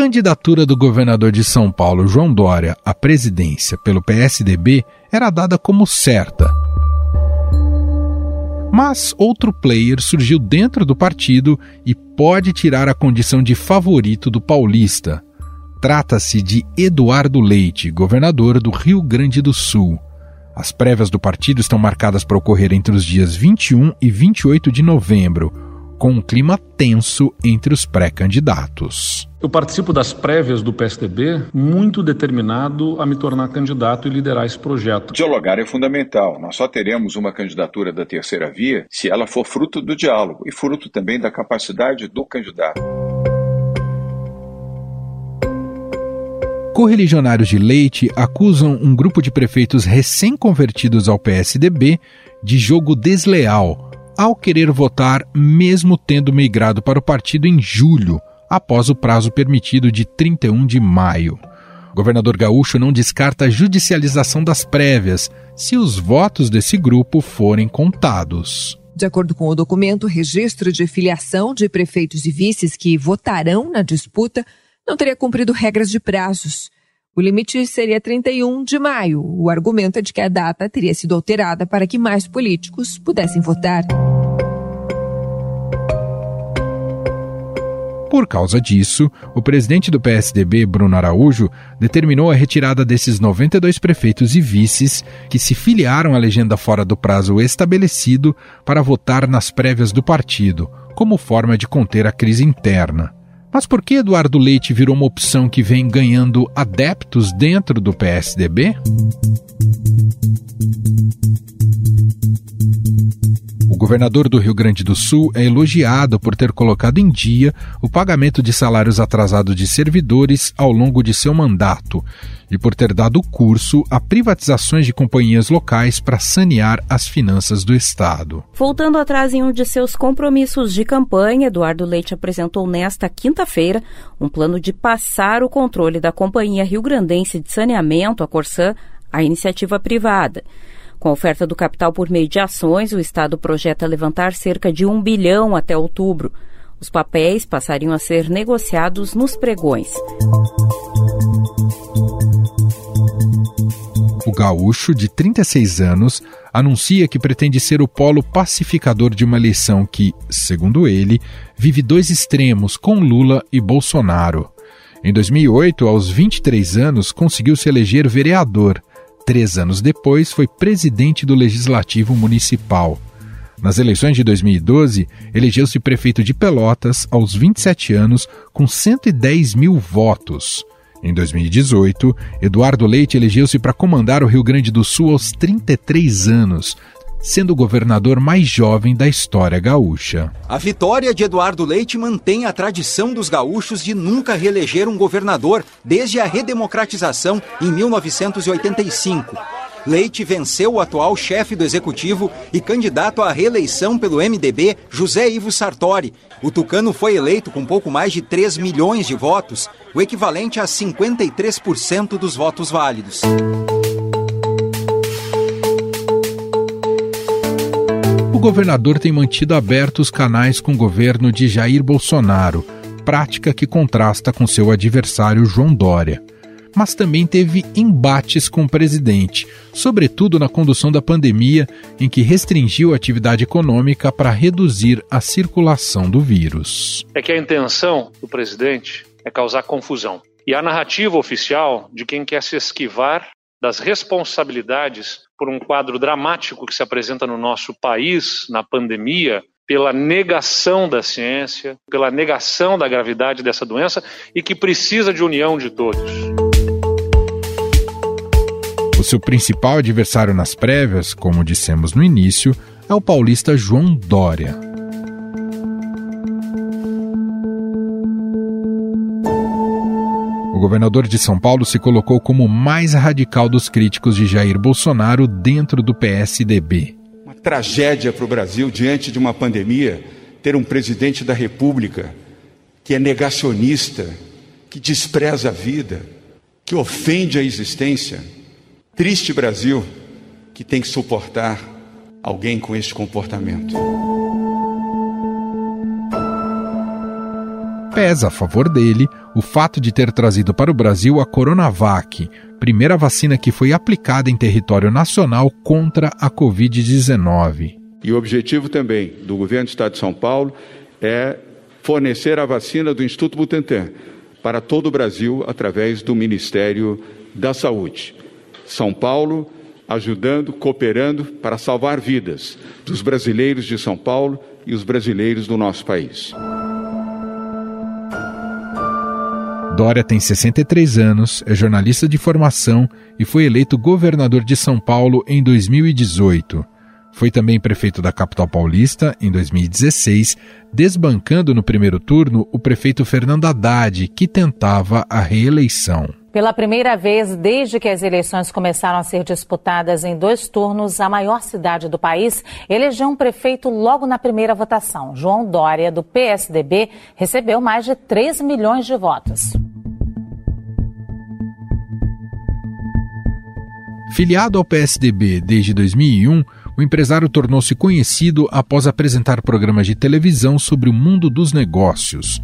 candidatura do governador de São Paulo, João Dória, à presidência pelo PSDB era dada como certa. Mas outro player surgiu dentro do partido e pode tirar a condição de favorito do paulista. Trata-se de Eduardo Leite, governador do Rio Grande do Sul. As prévias do partido estão marcadas para ocorrer entre os dias 21 e 28 de novembro, com um clima tenso entre os pré-candidatos. Eu participo das prévias do PSDB muito determinado a me tornar candidato e liderar esse projeto. Dialogar é fundamental. Nós só teremos uma candidatura da terceira via se ela for fruto do diálogo e fruto também da capacidade do candidato. Correligionários de Leite acusam um grupo de prefeitos recém-convertidos ao PSDB de jogo desleal ao querer votar, mesmo tendo migrado para o partido em julho, após o prazo permitido de 31 de maio. O governador Gaúcho não descarta a judicialização das prévias se os votos desse grupo forem contados. De acordo com o documento, o registro de filiação de prefeitos e vices que votarão na disputa não teria cumprido regras de prazos. O limite seria 31 de maio. O argumento é de que a data teria sido alterada para que mais políticos pudessem votar. Por causa disso, o presidente do PSDB, Bruno Araújo, determinou a retirada desses 92 prefeitos e vices que se filiaram à legenda fora do prazo estabelecido para votar nas prévias do partido, como forma de conter a crise interna. Mas por que Eduardo Leite virou uma opção que vem ganhando adeptos dentro do PSDB? Governador do Rio Grande do Sul é elogiado por ter colocado em dia o pagamento de salários atrasados de servidores ao longo de seu mandato e por ter dado curso a privatizações de companhias locais para sanear as finanças do Estado. Voltando atrás em um de seus compromissos de campanha, Eduardo Leite apresentou nesta quinta-feira um plano de passar o controle da Companhia Rio Grandense de Saneamento, a Corsã, à iniciativa privada. Com a oferta do capital por meio de ações, o Estado projeta levantar cerca de um bilhão até outubro. Os papéis passariam a ser negociados nos pregões. O gaúcho, de 36 anos, anuncia que pretende ser o polo pacificador de uma eleição que, segundo ele, vive dois extremos com Lula e Bolsonaro. Em 2008, aos 23 anos, conseguiu se eleger vereador. Três anos depois, foi presidente do Legislativo Municipal. Nas eleições de 2012, elegeu-se prefeito de Pelotas aos 27 anos, com 110 mil votos. Em 2018, Eduardo Leite elegeu-se para comandar o Rio Grande do Sul aos 33 anos, sendo o governador mais jovem da história gaúcha. A vitória de Eduardo Leite mantém a tradição dos gaúchos de nunca reeleger um governador desde a redemocratização em 1985. Leite venceu o atual chefe do executivo e candidato à reeleição pelo MDB, José Ivo Sartori. O tucano foi eleito com pouco mais de 3 milhões de votos, o equivalente a 53% dos votos válidos. Governador tem mantido abertos os canais com o governo de Jair Bolsonaro, prática que contrasta com seu adversário João Dória mas também teve embates com o presidente, sobretudo na condução da pandemia, em que restringiu a atividade econômica para reduzir a circulação do vírus. É que a intenção do presidente é causar confusão. E a narrativa oficial de quem quer se esquivar das responsabilidades por um quadro dramático que se apresenta no nosso país na pandemia, pela negação da ciência, pela negação da gravidade dessa doença e que precisa de união de todos. O seu principal adversário nas prévias, como dissemos no início, é o paulista João Dória. Governador de São Paulo se colocou como o mais radical dos críticos de Jair Bolsonaro dentro do PSDB. Uma tragédia para o Brasil diante de uma pandemia ter um presidente da República que é negacionista, que despreza a vida, que ofende a existência Triste Brasil que tem que suportar alguém com este comportamento. Pesa a favor dele o fato de ter trazido para o Brasil a Coronavac, primeira vacina que foi aplicada em território nacional contra a Covid-19. E o objetivo também do governo do Estado de São Paulo é fornecer a vacina do Instituto Butantan para todo o Brasil através do Ministério da Saúde. São Paulo ajudando, cooperando para salvar vidas dos brasileiros de São Paulo e os brasileiros do nosso país. Dória tem 63 anos, é jornalista de formação e foi eleito governador de São Paulo em 2018. Foi também prefeito da capital paulista em 2016, desbancando no primeiro turno o prefeito Fernando Haddad, que tentava a reeleição. Pela primeira vez desde que as eleições começaram a ser disputadas em dois turnos, a maior cidade do país elegeu um prefeito logo na primeira votação. João Dória, do PSDB, recebeu mais de 3 milhões de votos. Filiado ao PSDB desde 2001, o empresário tornou-se conhecido após apresentar programas de televisão sobre o mundo dos negócios.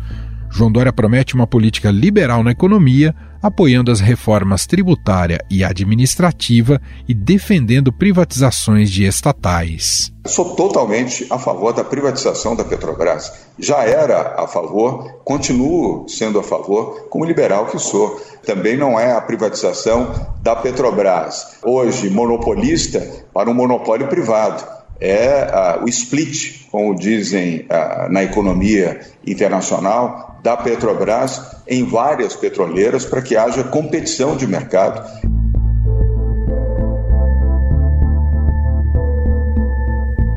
João Dória promete uma política liberal na economia, apoiando as reformas tributária e administrativa e defendendo privatizações de estatais. Sou totalmente a favor da privatização da Petrobras. Já era a favor, continuo sendo a favor, como liberal que sou. Também não é a privatização da Petrobras, hoje monopolista, para um monopólio privado é uh, o split, como dizem uh, na economia internacional, da Petrobras em várias petroleiras para que haja competição de mercado.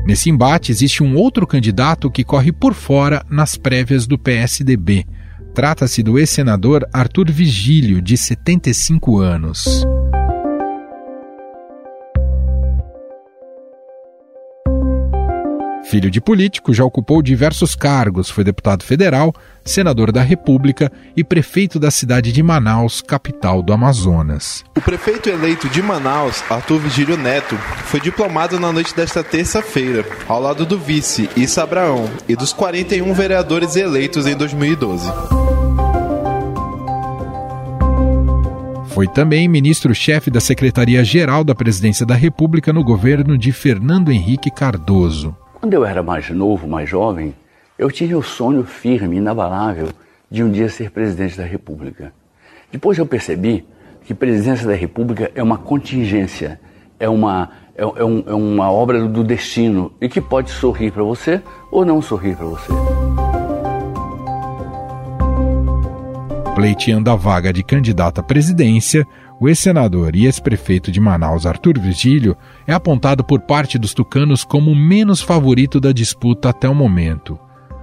Nesse embate, existe um outro candidato que corre por fora nas prévias do PSDB. Trata-se do ex-senador Arthur Vigílio, de 75 anos. Filho de político, já ocupou diversos cargos, foi deputado federal, senador da República e prefeito da cidade de Manaus, capital do Amazonas. O prefeito eleito de Manaus, Arthur Vigílio Neto, foi diplomado na noite desta terça-feira, ao lado do vice Issa Abraão e dos 41 vereadores eleitos em 2012. Foi também ministro-chefe da Secretaria-Geral da Presidência da República no governo de Fernando Henrique Cardoso. Quando eu era mais novo, mais jovem, eu tinha o sonho firme, inabalável, de um dia ser presidente da República. Depois eu percebi que presidência da República é uma contingência, é uma, é, é, um, é uma obra do destino e que pode sorrir para você ou não sorrir para você. Pleiteando a vaga de candidato à presidência, o ex-senador e ex-prefeito de Manaus, Arthur Virgílio, é apontado por parte dos tucanos como o menos favorito da disputa até o momento.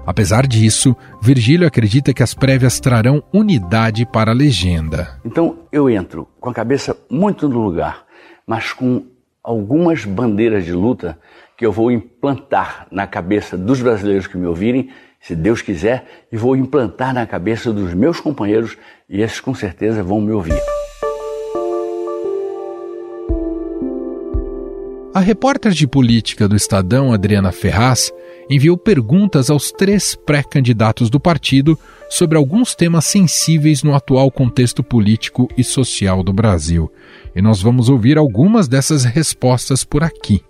Apesar disso, Virgílio acredita que as prévias trarão unidade para a legenda. Então eu entro com a cabeça muito no lugar, mas com algumas bandeiras de luta que eu vou implantar na cabeça dos brasileiros que me ouvirem, se Deus quiser, e vou implantar na cabeça dos meus companheiros, e esses com certeza vão me ouvir. A repórter de política do Estadão, Adriana Ferraz, enviou perguntas aos três pré-candidatos do partido sobre alguns temas sensíveis no atual contexto político e social do Brasil. E nós vamos ouvir algumas dessas respostas por aqui.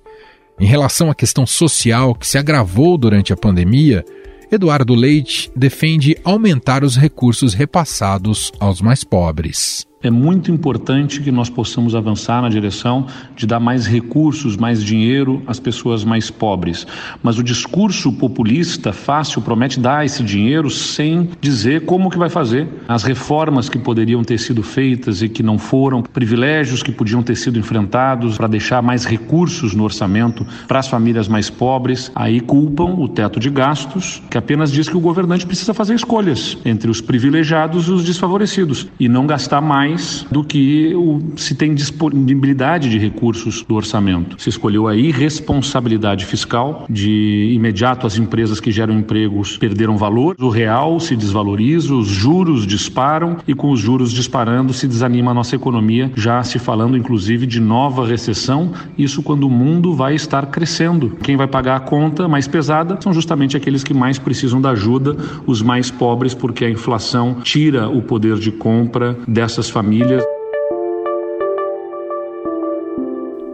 Em relação à questão social que se agravou durante a pandemia, Eduardo Leite defende aumentar os recursos repassados aos mais pobres. É muito importante que nós possamos avançar na direção de dar mais recursos, mais dinheiro às pessoas mais pobres. Mas o discurso populista fácil promete dar esse dinheiro sem dizer como que vai fazer. As reformas que poderiam ter sido feitas e que não foram, privilégios que podiam ter sido enfrentados para deixar mais recursos no orçamento para as famílias mais pobres, aí culpam o teto de gastos, que apenas diz que o governante precisa fazer escolhas entre os privilegiados e os desfavorecidos e não gastar mais mais do que o, se tem disponibilidade de recursos do orçamento. Se escolheu a irresponsabilidade fiscal, de imediato as empresas que geram empregos perderam valor, o real se desvaloriza, os juros disparam e com os juros disparando se desanima a nossa economia, já se falando inclusive de nova recessão, isso quando o mundo vai estar crescendo. Quem vai pagar a conta mais pesada são justamente aqueles que mais precisam da ajuda, os mais pobres, porque a inflação tira o poder de compra dessas famílias.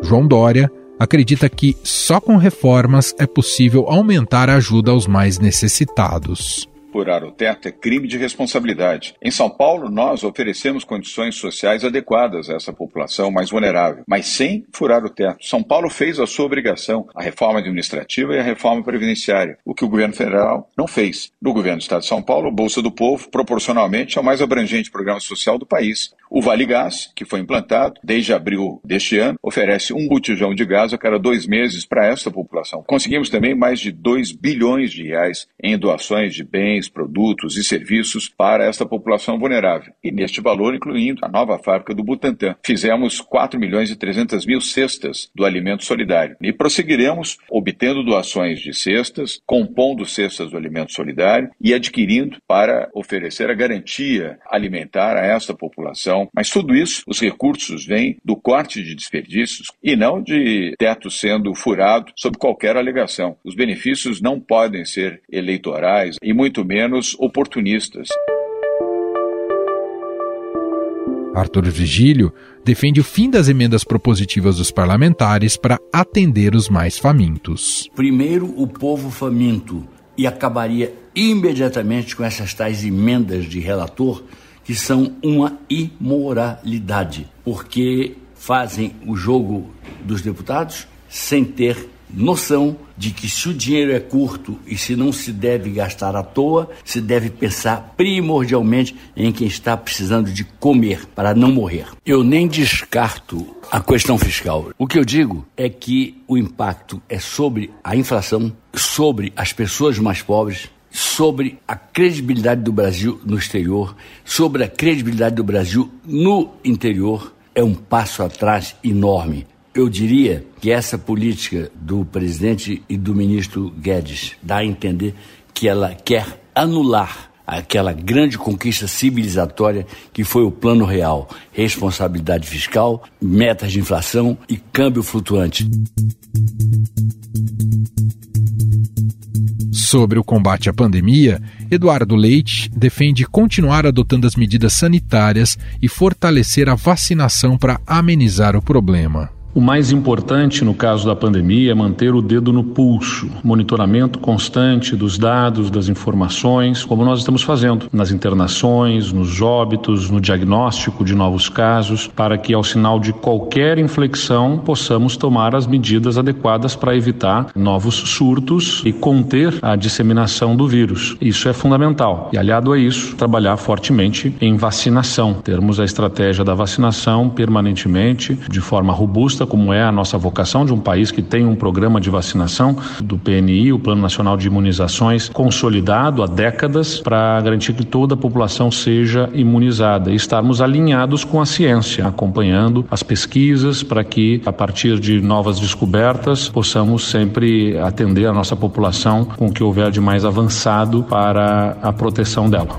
João Dória acredita que só com reformas é possível aumentar a ajuda aos mais necessitados. Furar o teto é crime de responsabilidade. Em São Paulo, nós oferecemos condições sociais adequadas a essa população mais vulnerável, mas sem furar o teto. São Paulo fez a sua obrigação, a reforma administrativa e a reforma previdenciária, o que o governo federal não fez. No governo do Estado de São Paulo, Bolsa do Povo, proporcionalmente, é o mais abrangente programa social do país. O Vale Gás, que foi implantado desde abril deste ano, oferece um botijão de gás a cada dois meses para esta população. Conseguimos também mais de 2 bilhões de reais em doações de bens, produtos e serviços para esta população vulnerável. E neste valor, incluindo a nova fábrica do Butantan. Fizemos 4 milhões e 300 mil cestas do alimento solidário. E prosseguiremos obtendo doações de cestas, compondo cestas do alimento solidário e adquirindo para oferecer a garantia alimentar a esta população mas tudo isso, os recursos vêm do corte de desperdícios e não de teto sendo furado sob qualquer alegação. Os benefícios não podem ser eleitorais e muito menos oportunistas. Arthur Vigílio defende o fim das emendas propositivas dos parlamentares para atender os mais famintos. Primeiro, o povo faminto e acabaria imediatamente com essas tais emendas de relator que são uma imoralidade, porque fazem o jogo dos deputados sem ter noção de que se o dinheiro é curto e se não se deve gastar à toa, se deve pensar primordialmente em quem está precisando de comer para não morrer. Eu nem descarto a questão fiscal. O que eu digo é que o impacto é sobre a inflação, sobre as pessoas mais pobres, sobre a credibilidade do Brasil no exterior, sobre a credibilidade do Brasil no interior, é um passo atrás enorme. Eu diria que essa política do presidente e do ministro Guedes dá a entender que ela quer anular aquela grande conquista civilizatória que foi o Plano Real, responsabilidade fiscal, metas de inflação e câmbio flutuante. Sobre o combate à pandemia, Eduardo Leite defende continuar adotando as medidas sanitárias e fortalecer a vacinação para amenizar o problema. O mais importante no caso da pandemia é manter o dedo no pulso, monitoramento constante dos dados, das informações, como nós estamos fazendo nas internações, nos óbitos, no diagnóstico de novos casos, para que ao sinal de qualquer inflexão possamos tomar as medidas adequadas para evitar novos surtos e conter a disseminação do vírus. Isso é fundamental. E aliado a isso, trabalhar fortemente em vacinação, termos a estratégia da vacinação permanentemente, de forma robusta como é a nossa vocação de um país que tem um programa de vacinação do PNI, o Plano Nacional de Imunizações, consolidado há décadas para garantir que toda a população seja imunizada e estarmos alinhados com a ciência, acompanhando as pesquisas para que, a partir de novas descobertas, possamos sempre atender a nossa população com o que houver de mais avançado para a proteção dela.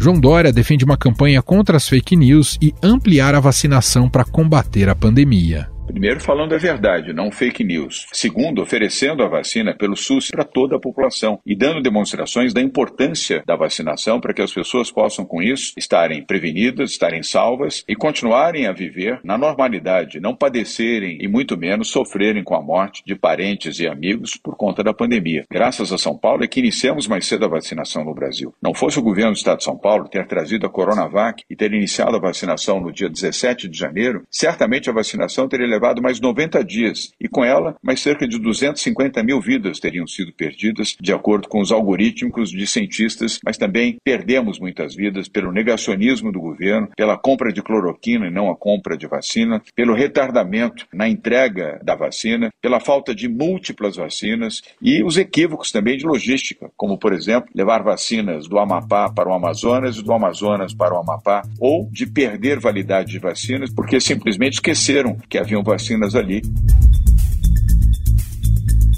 João Dória defende uma campanha contra as fake news e ampliar a vacinação para combater a pandemia. Primeiro, falando a verdade, não fake news. Segundo, oferecendo a vacina pelo SUS para toda a população e dando demonstrações da importância da vacinação para que as pessoas possam, com isso, estarem prevenidas, estarem salvas e continuarem a viver na normalidade, não padecerem e muito menos sofrerem com a morte de parentes e amigos por conta da pandemia. Graças a São Paulo é que iniciamos mais cedo a vacinação no Brasil. Não fosse o governo do Estado de São Paulo ter trazido a Coronavac e ter iniciado a vacinação no dia 17 de janeiro, certamente a vacinação teria levado mais 90 dias e, com ela, mais cerca de 250 mil vidas teriam sido perdidas, de acordo com os algorítmicos de cientistas, mas também perdemos muitas vidas pelo negacionismo do governo, pela compra de cloroquina e não a compra de vacina, pelo retardamento na entrega da vacina, pela falta de múltiplas vacinas e os equívocos também de logística, como, por exemplo, levar vacinas do Amapá para o Amazonas e do Amazonas para o Amapá, ou de perder validade de vacinas porque simplesmente esqueceram que haviam vacinas ali.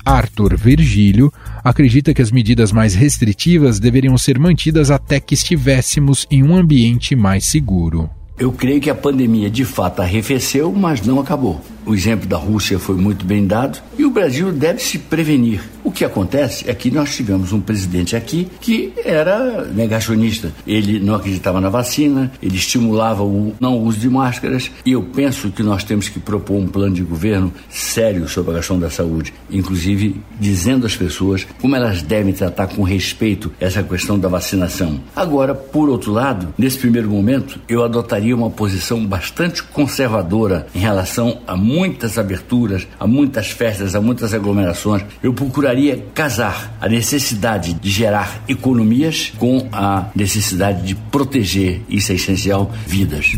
Arthur Virgílio acredita que as medidas mais restritivas deveriam ser mantidas até que estivéssemos em um ambiente mais seguro. Eu creio que a pandemia de fato arrefeceu, mas não acabou. O exemplo da Rússia foi muito bem dado e o Brasil deve se prevenir. O que acontece é que nós tivemos um presidente aqui que era negacionista. Ele não acreditava na vacina, ele estimulava o não uso de máscaras e eu penso que nós temos que propor um plano de governo sério sobre a questão da saúde, inclusive dizendo às pessoas como elas devem tratar com respeito essa questão da vacinação. Agora, por outro lado, nesse primeiro momento, eu adotaria uma posição bastante conservadora em relação a muitas aberturas, a muitas festas, a muitas aglomerações. Eu procuraria casar a necessidade de gerar economias com a necessidade de proteger, isso é essencial, vidas.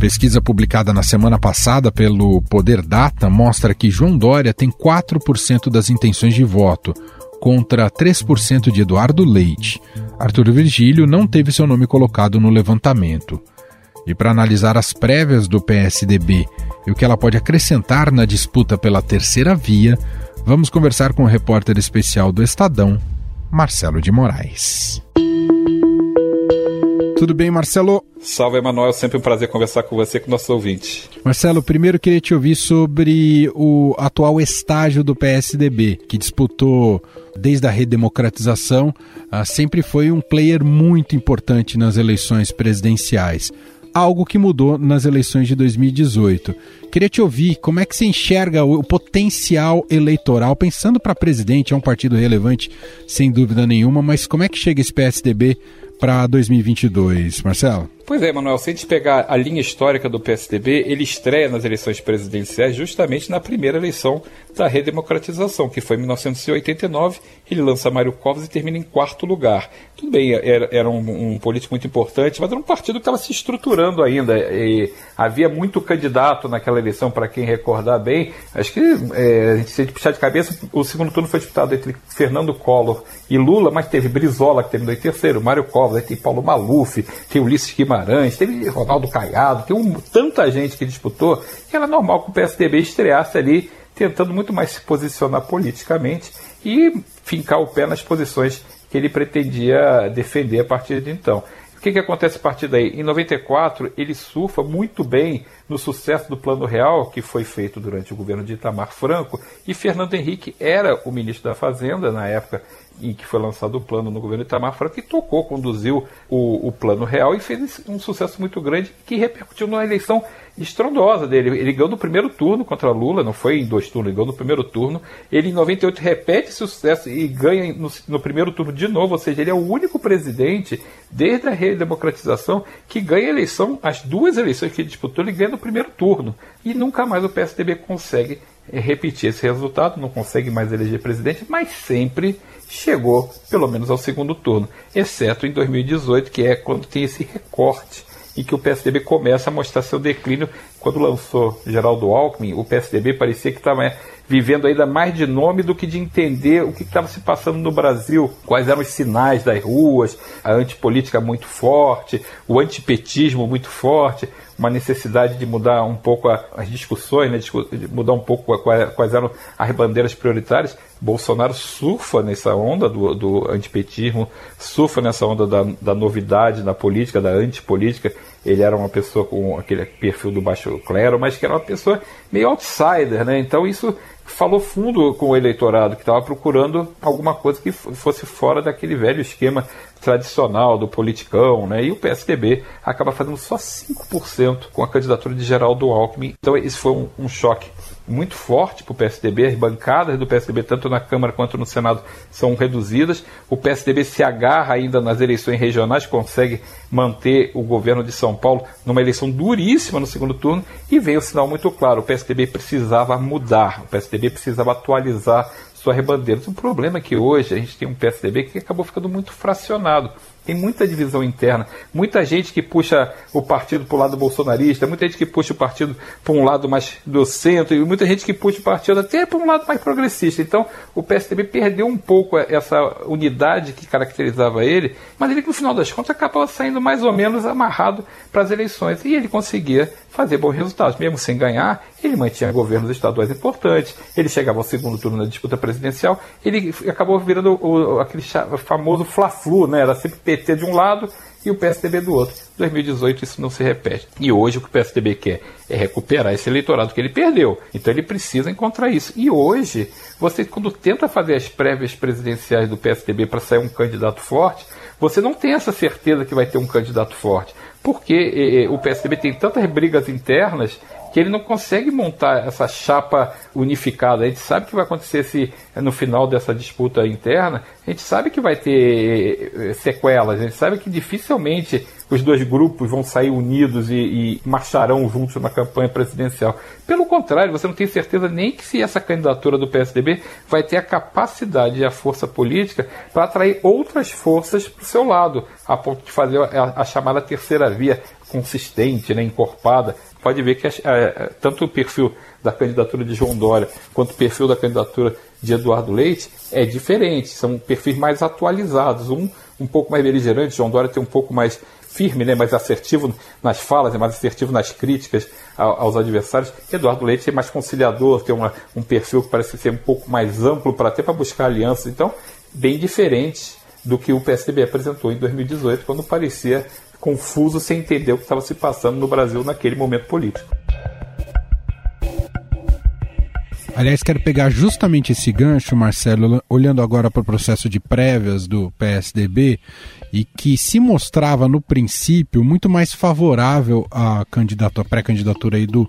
Pesquisa publicada na semana passada pelo Poder Data mostra que João Dória tem 4% das intenções de voto, contra 3% de Eduardo Leite. Arthur Virgílio não teve seu nome colocado no levantamento. E para analisar as prévias do PSDB e o que ela pode acrescentar na disputa pela terceira via, vamos conversar com o repórter especial do Estadão, Marcelo de Moraes. Tudo bem, Marcelo? Salve, Emanuel. Sempre um prazer conversar com você e com nossos ouvintes. Marcelo, primeiro queria te ouvir sobre o atual estágio do PSDB, que disputou desde a redemocratização, ah, sempre foi um player muito importante nas eleições presidenciais algo que mudou nas eleições de 2018. Queria te ouvir como é que você enxerga o, potencial eleitoral, pensando para presidente, é um partido relevante, sem dúvida nenhuma, mas como é que chega esse PSDB para 2022, Marcelo? Pois é, Manuel, se a gente pegar a linha histórica do PSDB, ele estreia nas eleições presidenciais justamente na primeira eleição da redemocratização, que foi em 1989. Ele lança Mário Covas e termina em quarto lugar. Tudo bem, era, era um, um, político muito importante, mas era um partido que estava se estruturando ainda. havia muito candidato naquela eleição, para quem recordar bem. Acho que, é, a gente, se a gente puxar de cabeça, o segundo turno foi disputado entre Fernando Collor e Lula, mas teve Brizola, que terminou em terceiro, Mário Covas, aí tem Paulo Maluf, tem Ulisses Guimarães, teve Ronaldo Caiado, tem um, tanta gente que disputou, que era normal que o PSDB estreasse ali, tentando muito mais se posicionar politicamente e fincar o pé nas posições que ele pretendia defender a partir de então. O que, que acontece a partir daí? Em 94, ele surfa muito bem no sucesso do Plano Real, que foi feito durante o governo de Itamar Franco, e Fernando Henrique era o ministro da Fazenda na época em que foi lançado o plano no governo Itamar Franco, que tocou, conduziu o, o Plano Real e fez um sucesso muito grande que repercutiu numa eleição estrondosa dele. Ele ganhou no primeiro turno contra Lula, não foi em dois turnos, ele ganhou no primeiro turno. Ele em 98 repete esse sucesso e ganha no, no primeiro turno de novo, ou seja, ele é o único presidente desde a redemocratização que ganha a eleição, as duas eleições que ele disputou, ele ganha no primeiro turno. E nunca mais o PSDB consegue repetir esse resultado, não consegue mais eleger presidente, mas sempre chegou pelo menos ao segundo turno, exceto em 2018, que é quando tem esse recorte e que o PSDB começa a mostrar seu declínio. Quando lançou Geraldo Alckmin, o PSDB parecia que estava vivendo ainda mais de nome do que de entender o que estava se passando no Brasil, quais eram os sinais das ruas, a antipolítica muito forte, o antipetismo muito forte, uma necessidade de mudar um pouco as discussões, né, mudar um pouco quais eram as bandeiras prioritárias. Bolsonaro surfa nessa onda do, do antipetismo, surfa nessa onda da, da novidade na política, da antipolítica. Ele era uma pessoa com aquele perfil do baixo clero, mas que era uma pessoa meio outsider, né? Então isso falou fundo com o eleitorado que estava procurando alguma coisa que fosse fora daquele velho esquema tradicional do politicão, né? E o PSDB acaba fazendo só 5% com a candidatura de Geraldo Alckmin. Então esse foi um, um choque muito forte para o PSDB, as bancadas do PSDB, tanto na Câmara quanto no Senado, são reduzidas. O PSDB se agarra ainda nas eleições regionais, consegue manter o governo de São Paulo numa eleição duríssima no segundo turno, e veio o sinal muito claro: o PSDB precisava mudar, o PSDB precisava atualizar sua rebandeira. O problema é que hoje a gente tem um PSDB que acabou ficando muito fracionado. Tem muita divisão interna, muita gente que puxa o partido para o lado bolsonarista, muita gente que puxa o partido para um lado mais do centro, e muita gente que puxa o partido até para um lado mais progressista. Então o PSDB perdeu um pouco essa unidade que caracterizava ele, mas ele, no final das contas, acabava saindo mais ou menos amarrado para as eleições. E ele conseguia fazer bons resultados. Mesmo sem ganhar, ele mantinha governos estaduais importantes, ele chegava ao segundo turno na disputa presidencial, ele acabou virando o, aquele famoso fla-flu, né? Era sempre PT de um lado e o PSDB do outro. Em 2018 isso não se repete. E hoje o que o PSDB quer é recuperar esse eleitorado que ele perdeu. Então ele precisa encontrar isso. E hoje, você quando tenta fazer as prévias presidenciais do PSDB para sair um candidato forte, você não tem essa certeza que vai ter um candidato forte. Porque o PSDB tem tantas brigas internas que ele não consegue montar essa chapa unificada. A gente sabe que vai acontecer se no final dessa disputa interna, a gente sabe que vai ter eh, sequelas, a gente sabe que dificilmente os dois grupos vão sair unidos e, e, marcharão juntos na campanha presidencial. Pelo contrário, você não tem certeza nem que se essa candidatura do PSDB vai ter a capacidade e a força política para atrair outras forças para o seu lado, a ponto de fazer a, a chamada terceira via consistente, né, encorpada, pode ver que tanto o perfil da candidatura de João Dória quanto o perfil da candidatura de Eduardo Leite é diferente, são perfis mais atualizados, um um pouco mais beligerante, João Dória tem um pouco mais firme, né, mais assertivo nas falas, é mais assertivo nas críticas aos adversários. Eduardo Leite é mais conciliador, tem uma, um perfil que parece ser um pouco mais amplo para até para buscar alianças. Então, bem diferente do que o PSDB apresentou em 2018, quando parecia confuso sem entender o que estava se passando no Brasil naquele momento político. Aliás, quero pegar justamente esse gancho, Marcelo, olhando agora para o processo de prévias do PSDB e que se mostrava no princípio muito mais favorável à candidatura, pré-candidatura aí do,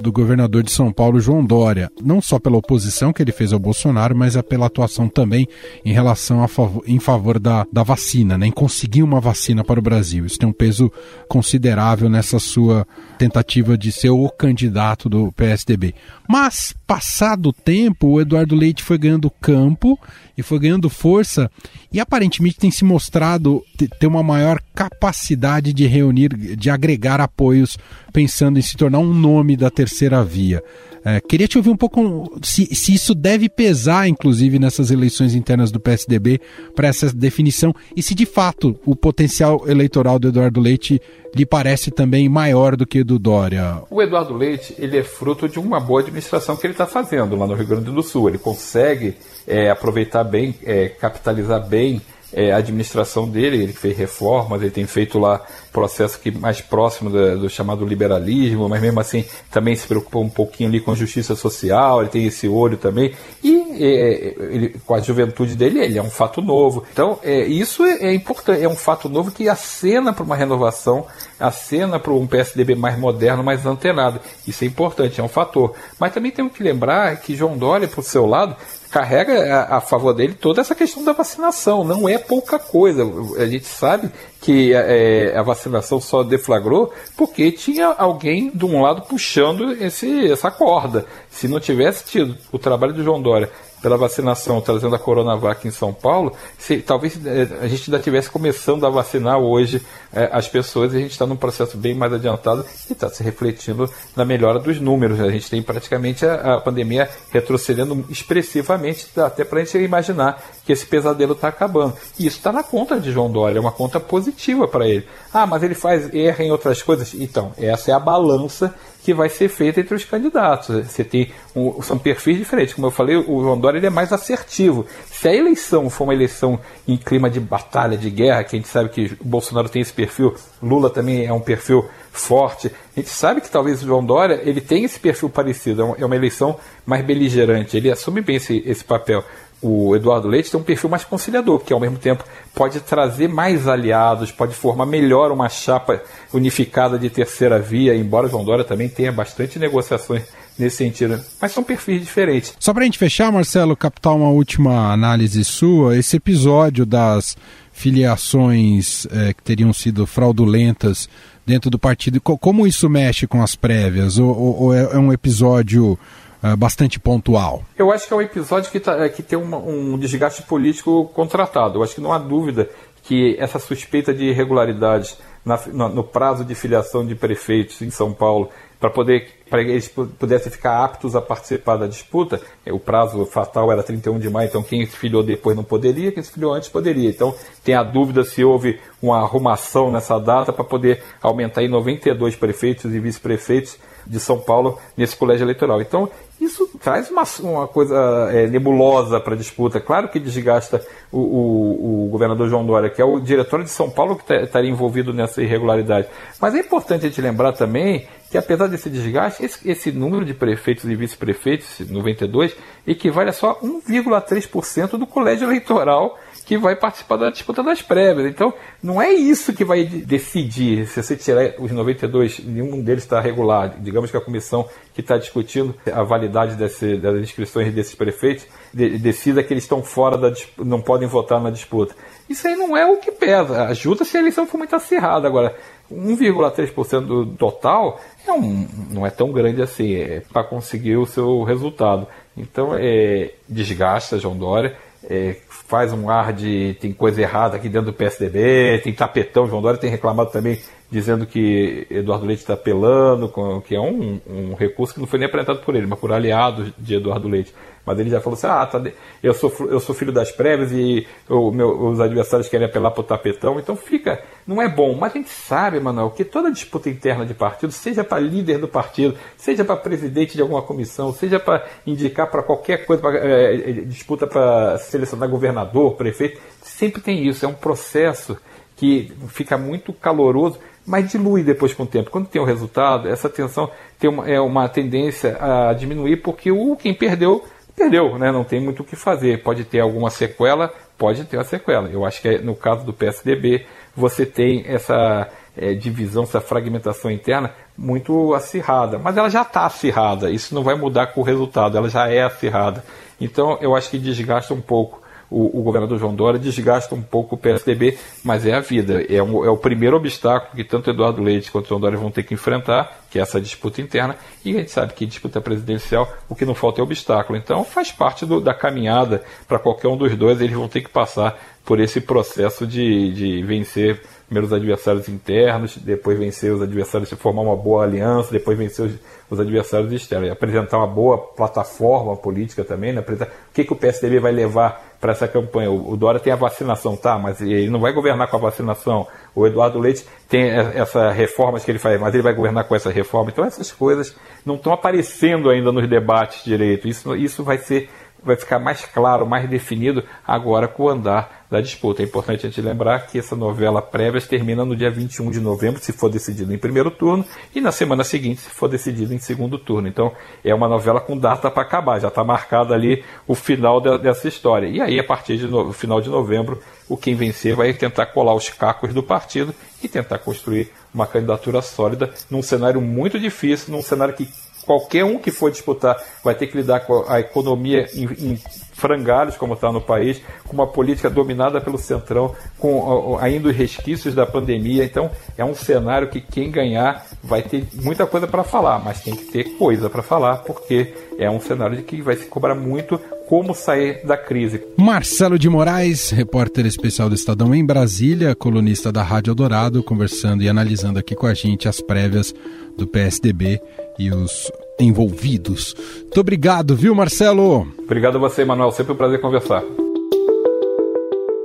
do governador de São Paulo, João Dória, não só pela oposição que ele fez ao Bolsonaro, mas pela atuação também em relação a favor, em favor da, da vacina, né, em conseguir uma vacina para o Brasil. Isso tem um peso considerável nessa sua tentativa de ser o candidato do PSDB. Mas, passado o tempo, o Eduardo Leite foi ganhando campo e foi ganhando força e aparentemente tem se mostrado ter uma maior capacidade de reunir, de agregar apoios, pensando em se tornar um nome da terceira via. É, queria te ouvir um pouco se, se, isso deve pesar, inclusive, nessas eleições internas do PSDB para essa definição e se de fato o potencial eleitoral do Eduardo Leite lhe parece também maior do que o do Dória. O Eduardo Leite ele é fruto de uma boa administração que ele está fazendo lá no Rio Grande do Sul. Ele consegue é, aproveitar bem, é, capitalizar bem é, a administração dele, ele fez reformas, ele tem feito lá processo que mais próximo do, do, chamado liberalismo, mas mesmo assim também se preocupa um pouquinho ali com justiça social, ele tem esse olho também, e é, ele, com a juventude dele, ele é um fato novo. Então, é, isso é, é importante, é um fato novo que acena para uma renovação, acena para um PSDB mais moderno, mais antenado. Isso é importante, é um fator. Mas também temos que lembrar que João Dória, por seu lado, carrega a, a, favor dele toda essa questão da vacinação. Não é pouca coisa. A gente sabe que é, a vacinação só deflagrou porque tinha alguém de um lado puxando esse, essa corda. Se não tivesse tido o trabalho do João Dória pela vacinação, trazendo a Coronavac em São Paulo, se, talvez eh, a gente ainda estivesse começando a vacinar hoje é, as pessoas e a gente está num processo bem mais adiantado e está se refletindo na melhora dos números. A gente tem praticamente a, a pandemia retrocedendo expressivamente, até para a gente imaginar que esse pesadelo está acabando. E isso está na conta de João Dória, é uma conta positiva para ele. Ah, mas ele faz erra em outras coisas. Então, essa é a balança que vai ser feita entre os candidatos. Você tem um, são perfis diferentes. Como eu falei, o João Dória ele é mais assertivo. Se a eleição for uma eleição em clima de batalha, de guerra, que a gente sabe que o Bolsonaro tem esse perfil, Lula também é um perfil forte. A gente sabe que talvez o João Dória ele tem esse perfil parecido, é, é uma eleição mais beligerante, ele assume bem esse, esse papel. O Eduardo Leite tem um perfil mais conciliador, que ao mesmo tempo pode trazer mais aliados, pode formar melhor uma chapa unificada de terceira via, embora João Dória também tenha bastante negociações nesse sentido. Mas são perfis diferentes. Só para a gente fechar, Marcelo, captar uma última análise sua, esse episódio das filiações é, que teriam sido fraudulentas dentro do partido, como isso mexe com as prévias? Ou, ou é um episódio uh, bastante pontual? Eu acho que é um episódio que, tá, que tem um desgaste político contratado. Eu acho que não há dúvida que essa suspeita de irregularidades na, no, no prazo de filiação de prefeitos em São Paulo para poder para eles pudessem ficar aptos a participar da disputa. O prazo fatal era 31 de maio, então quem se filiou depois não poderia, quem se filiou antes poderia. Então tem a dúvida se houve uma arrumação nessa data para poder aumentar em 92 prefeitos e vice-prefeitos de São Paulo nesse colégio eleitoral. Então isso traz uma, uma coisa é, nebulosa para a disputa. Claro que desgasta o, o, o, governador João Dória, que é o diretor de São Paulo que tá, estaria envolvido nessa irregularidade. Mas é importante a gente lembrar também que, apesar desse desgaste, esse, esse número de prefeitos e vice-prefeitos, 92, equivale a só 1,3% do colégio eleitoral que vai participar da disputa das prévias. Então, não é isso que vai decidir. Se você tirar os 92, nenhum deles está regular. Digamos que a comissão que está discutindo a validade desse, das inscrições desses prefeitos de, decida que eles estão fora da não podem votar na disputa. Isso aí não é o que pesa. Ajuda se a eleição for muito acirrada. Agora, 1,3% do total um, não é tão grande assim é para conseguir o seu resultado. Então, é, desgasta João Dória é, faz um ar de tem coisa errada aqui dentro do PSDB, tem tapetão, João Dória tem reclamado também dizendo que Eduardo Leite está apelando, que é um, um, recurso que não foi nem apresentado por ele, mas por aliados de Eduardo Leite. Mas ele já falou assim: ah, tá, eu, sou, eu sou filho das prévias e o, meu, os adversários querem apelar para o tapetão. Então fica, não é bom. Mas a gente sabe, Manuel, que toda disputa interna de partido, seja para líder do partido, seja para presidente de alguma comissão, seja para indicar para qualquer coisa, pra, é, disputa para selecionar governador, prefeito, sempre tem isso. É um processo que fica muito caloroso mas dilui depois com o tempo. Quando tem o resultado, essa tensão tem uma, é uma tendência a diminuir, porque o quem perdeu, perdeu, né? não tem muito o que fazer. Pode ter alguma sequela, pode ter a sequela. Eu acho que é, no caso do PSDB, você tem essa é, divisão, essa fragmentação interna muito acirrada. Mas ela já está acirrada, isso não vai mudar com o resultado, ela já é acirrada. Então eu acho que desgasta um pouco o, o, governador João Dória desgasta um pouco o PSDB, mas é a vida. É, um, é, o primeiro obstáculo que tanto Eduardo Leite quanto João Dória vão ter que enfrentar, que é essa disputa interna, e a gente sabe que disputa presidencial, o que não falta é obstáculo. Então faz parte do, da caminhada para qualquer um dos dois, eles vão ter que passar por esse processo de, de vencer primeiro os adversários internos, depois vencer os adversários, formar uma boa aliança, depois vencer os, os adversários externos. E apresentar uma boa plataforma política também, né? o que, que o PSDB vai levar para essa campanha. O, o Dória tem a vacinação, tá, mas ele não vai governar com a vacinação. O Eduardo Leite tem essas reformas que ele faz, mas ele vai governar com essa reforma. Então essas coisas não estão aparecendo ainda nos debates direito. Isso, isso vai ser vai ficar mais claro, mais definido agora com o andar da disputa. É importante a gente lembrar que essa novela prévias termina no dia 21 de novembro, se for decidido em primeiro turno, e na semana seguinte, se for decidido em segundo turno. Então, é uma novela com data para acabar, já está marcado ali o final de, dessa história. E aí, a partir do final de novembro, o quem vencer vai tentar colar os cacos do partido e tentar construir uma candidatura sólida num cenário muito difícil, num cenário que qualquer um que for disputar vai ter que lidar com a economia em, em frangalhos, como está no país, com uma política dominada pelo Centrão, com ainda os resquícios da pandemia. Então, é um cenário que quem ganhar vai ter muita coisa para falar, mas tem que ter coisa para falar, porque é um cenário de que vai se cobrar muito como sair da crise. Marcelo de Moraes, repórter especial do Estadão em Brasília, colunista da Rádio Eldorado, conversando e analisando aqui com a gente as prévias do PSDB e os envolvidos. Muito obrigado, viu, Marcelo? Obrigado a você, Manuel. Sempre um prazer conversar.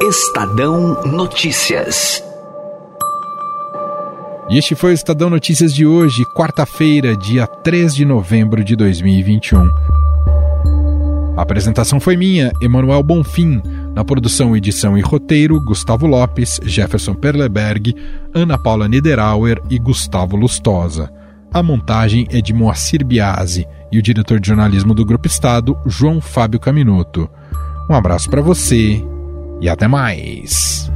Estadão Notícias. E este foi o Estadão Notícias de hoje, quarta-feira, dia 3 de novembro de 2021. A apresentação foi minha, Emanuel Bonfim. Na produção, edição e roteiro, Gustavo Lopes, Jefferson Perleberg, Ana Paula Niederauer e Gustavo Lustosa. A montagem é de Moacir Biasi e o diretor de jornalismo do Grupo Estado, João Fábio Caminoto. Um abraço para você e até mais.